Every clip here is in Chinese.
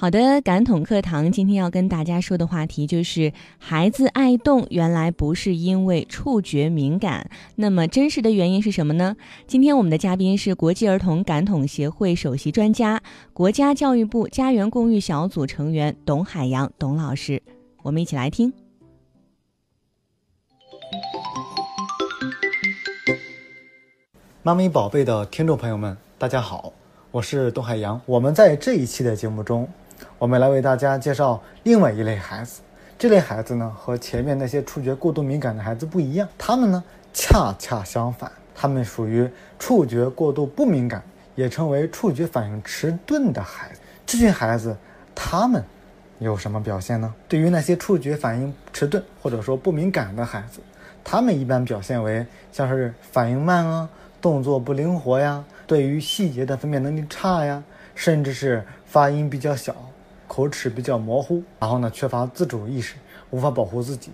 好的，感统课堂今天要跟大家说的话题就是孩子爱动，原来不是因为触觉敏感，那么真实的原因是什么呢？今天我们的嘉宾是国际儿童感统协会首席专家、国家教育部家园共育小组成员董海洋董老师，我们一起来听。妈咪宝贝的听众朋友们，大家好，我是董海洋。我们在这一期的节目中。我们来为大家介绍另外一类孩子。这类孩子呢，和前面那些触觉过度敏感的孩子不一样，他们呢恰恰相反，他们属于触觉过度不敏感，也称为触觉反应迟钝的孩子。这群孩子，他们有什么表现呢？对于那些触觉反应迟钝或者说不敏感的孩子，他们一般表现为像是反应慢啊，动作不灵活呀，对于细节的分辨能力差呀，甚至是发音比较小。口齿比较模糊，然后呢，缺乏自主意识，无法保护自己。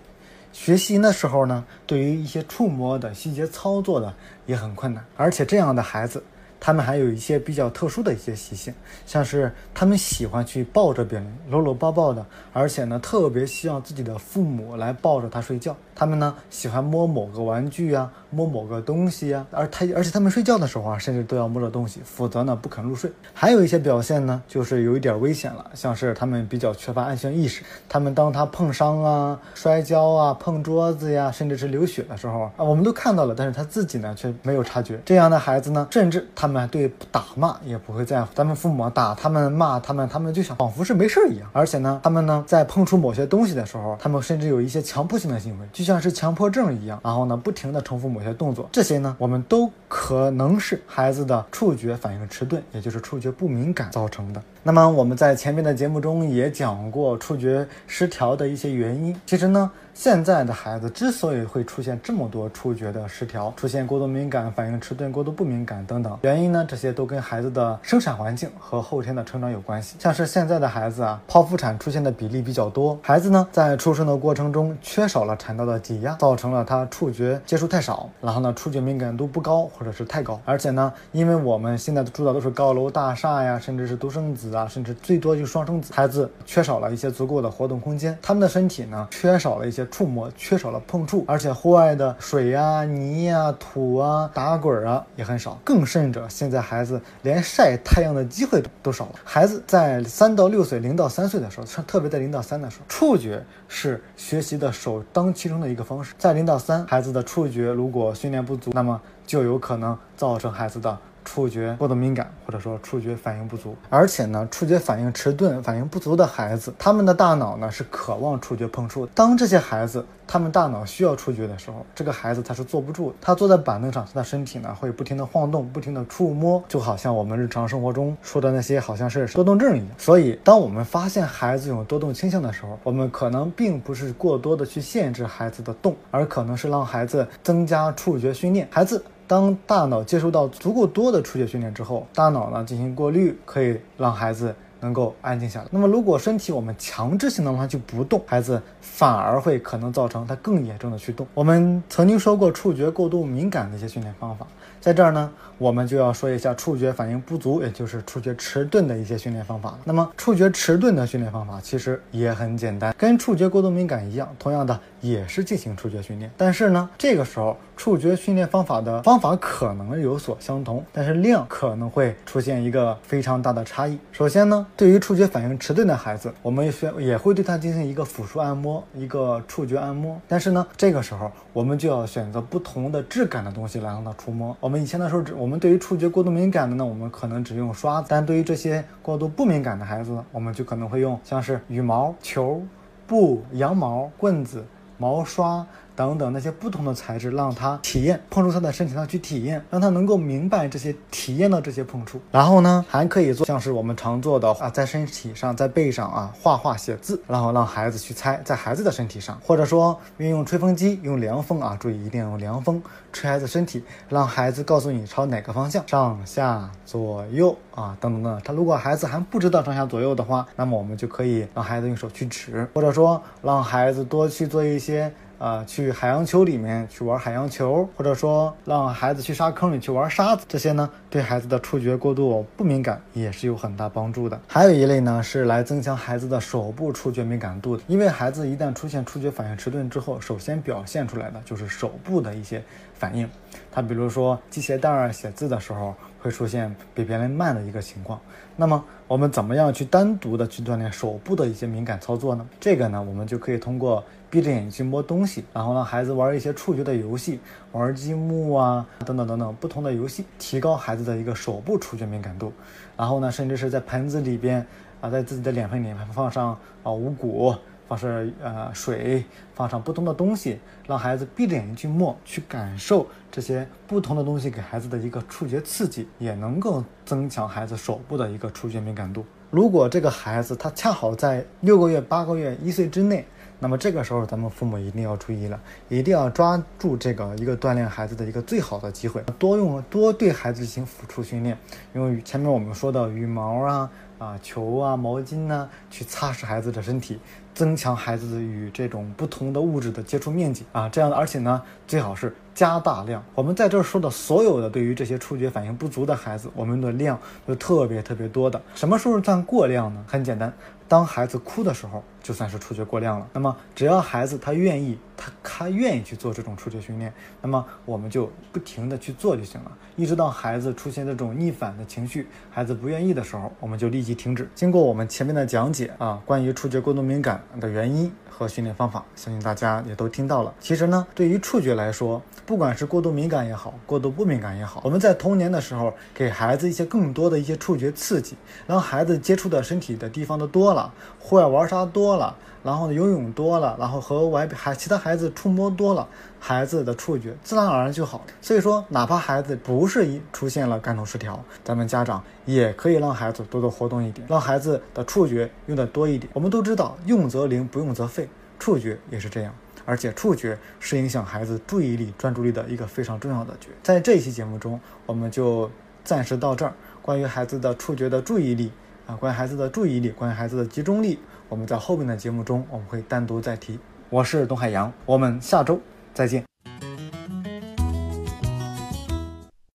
学习的时候呢，对于一些触摸的细节操作的也很困难，而且这样的孩子。他们还有一些比较特殊的一些习性，像是他们喜欢去抱着别人，搂搂抱抱的，而且呢，特别希望自己的父母来抱着他睡觉。他们呢，喜欢摸某个玩具啊，摸某个东西啊，而他而且他们睡觉的时候啊，甚至都要摸着东西，否则呢不肯入睡。还有一些表现呢，就是有一点危险了，像是他们比较缺乏安全意识。他们当他碰伤啊、摔跤啊、碰桌子呀，甚至是流血的时候啊，我们都看到了，但是他自己呢却没有察觉。这样的孩子呢，甚至他。们对打骂也不会在乎，咱们父母打他们骂他们，他们就想仿佛是没事儿一样。而且呢，他们呢在碰触某些东西的时候，他们甚至有一些强迫性的行为，就像是强迫症一样。然后呢，不停的重复某些动作，这些呢，我们都可能是孩子的触觉反应迟钝，也就是触觉不敏感造成的。那么我们在前面的节目中也讲过触觉失调的一些原因。其实呢。现在的孩子之所以会出现这么多触觉的失调，出现过度敏感、反应迟钝、过度不敏感等等原原因呢？这些都跟孩子的生产环境和后天的成长有关系。像是现在的孩子啊，剖腹产出现的比例比较多，孩子呢在出生的过程中缺少了产道的挤压，造成了他触觉接触太少，然后呢触觉敏感度不高或者是太高。而且呢，因为我们现在住的都是高楼大厦呀，甚至是独生子啊，甚至最多就双生子，孩子缺少了一些足够的活动空间，他们的身体呢缺少了一些。触摸缺少了碰触，而且户外的水呀、泥呀、土啊、打滚啊也很少。更甚者，现在孩子连晒太阳的机会都少了。孩子在三到六岁、零到三岁的时候，特别在零到三的时候，触觉是学习的首当其冲的一个方式。在零到三，孩子的触觉如果训练不足，那么就有可能造成孩子的。触觉过度敏感，或者说触觉反应不足，而且呢，触觉反应迟钝、反应不足的孩子，他们的大脑呢是渴望触觉碰触。当这些孩子他们大脑需要触觉的时候，这个孩子他是坐不住，他坐在板凳上，他的身体呢会不停的晃动，不停的触摸，就好像我们日常生活中说的那些好像是多动症一样。所以，当我们发现孩子有多动倾向的时候，我们可能并不是过多的去限制孩子的动，而可能是让孩子增加触觉训练，孩子。当大脑接收到足够多的触觉训练之后，大脑呢进行过滤，可以让孩子能够安静下来。那么，如果身体我们强制性的让他去不动，孩子反而会可能造成他更严重的去动。我们曾经说过触觉过度敏感的一些训练方法。在这儿呢，我们就要说一下触觉反应不足，也就是触觉迟钝的一些训练方法了。那么，触觉迟钝的训练方法其实也很简单，跟触觉过度敏感一样，同样的也是进行触觉训练。但是呢，这个时候触觉训练方法的方法可能有所相同，但是量可能会出现一个非常大的差异。首先呢，对于触觉反应迟钝的孩子，我们选也会对他进行一个辅助按摩，一个触觉按摩。但是呢，这个时候我们就要选择不同的质感的东西来让他触摸。我们以前的时候，只我们对于触觉过度敏感的呢，我们可能只用刷；但对于这些过度不敏感的孩子，我们就可能会用像是羽毛球、布、羊毛、棍子、毛刷。等等那些不同的材质，让他体验碰触他的身体上去体验，让他能够明白这些体验到这些碰触。然后呢，还可以做像是我们常做的啊，在身体上、在背上啊画画写字，然后让孩子去猜在孩子的身体上，或者说运用吹风机用凉风啊，注意一定要用凉风吹孩子身体，让孩子告诉你朝哪个方向，上下左右啊等等等。他如果孩子还不知道上下左右的话，那么我们就可以让孩子用手去指，或者说让孩子多去做一些。啊，去海洋球里面去玩海洋球，或者说让孩子去沙坑里去玩沙子，这些呢，对孩子的触觉过度不敏感也是有很大帮助的。还有一类呢，是来增强孩子的手部触觉敏感度的。因为孩子一旦出现触觉反应迟钝之后，首先表现出来的就是手部的一些反应。他比如说系鞋带儿、写字的时候会出现比别人慢的一个情况。那么我们怎么样去单独的去锻炼手部的一些敏感操作呢？这个呢，我们就可以通过。闭着眼睛去摸东西，然后让孩子玩一些触觉的游戏，玩积木啊，等等等等不同的游戏，提高孩子的一个手部触觉敏感度。然后呢，甚至是在盆子里边啊，在自己的脸盆里面放上啊五谷，放上呃水，放上不同的东西，让孩子闭着眼睛去摸，去感受这些不同的东西给孩子的一个触觉刺激，也能够增强孩子手部的一个触觉敏感度。如果这个孩子他恰好在六个月、八个月、一岁之内。那么这个时候，咱们父母一定要注意了，一定要抓住这个一个锻炼孩子的一个最好的机会，多用多对孩子进行辅助训练，用前面我们说的羽毛啊、啊球啊、毛巾呢，去擦拭孩子的身体。增强孩子与这种不同的物质的接触面积啊，这样，而且呢，最好是加大量。我们在这儿说的所有的对于这些触觉反应不足的孩子，我们的量都特别特别多的。什么时候算过量呢？很简单，当孩子哭的时候，就算是触觉过量了。那么只要孩子他愿意，他他愿意去做这种触觉训练，那么我们就不停的去做就行了，一直到孩子出现这种逆反的情绪，孩子不愿意的时候，我们就立即停止。经过我们前面的讲解啊，关于触觉过度敏感。的原因和训练方法，相信大家也都听到了。其实呢，对于触觉来说，不管是过度敏感也好，过度不敏感也好，我们在童年的时候给孩子一些更多的一些触觉刺激，让孩子接触的身体的地方都多了，户外玩沙多了，然后游泳多了，然后和外孩其他孩子触摸多了。孩子的触觉自然而然就好。所以说，哪怕孩子不是一出现了感统失调，咱们家长也可以让孩子多多活动一点，让孩子的触觉用的多一点。我们都知道，用则灵，不用则废，触觉也是这样。而且，触觉是影响孩子注意力、专注力的一个非常重要的觉。在这一期节目中，我们就暂时到这儿。关于孩子的触觉的注意力啊，关于孩子的注意力，关于孩子的集中力，我们在后面的节目中我们会单独再提。我是董海洋，我们下周。再见。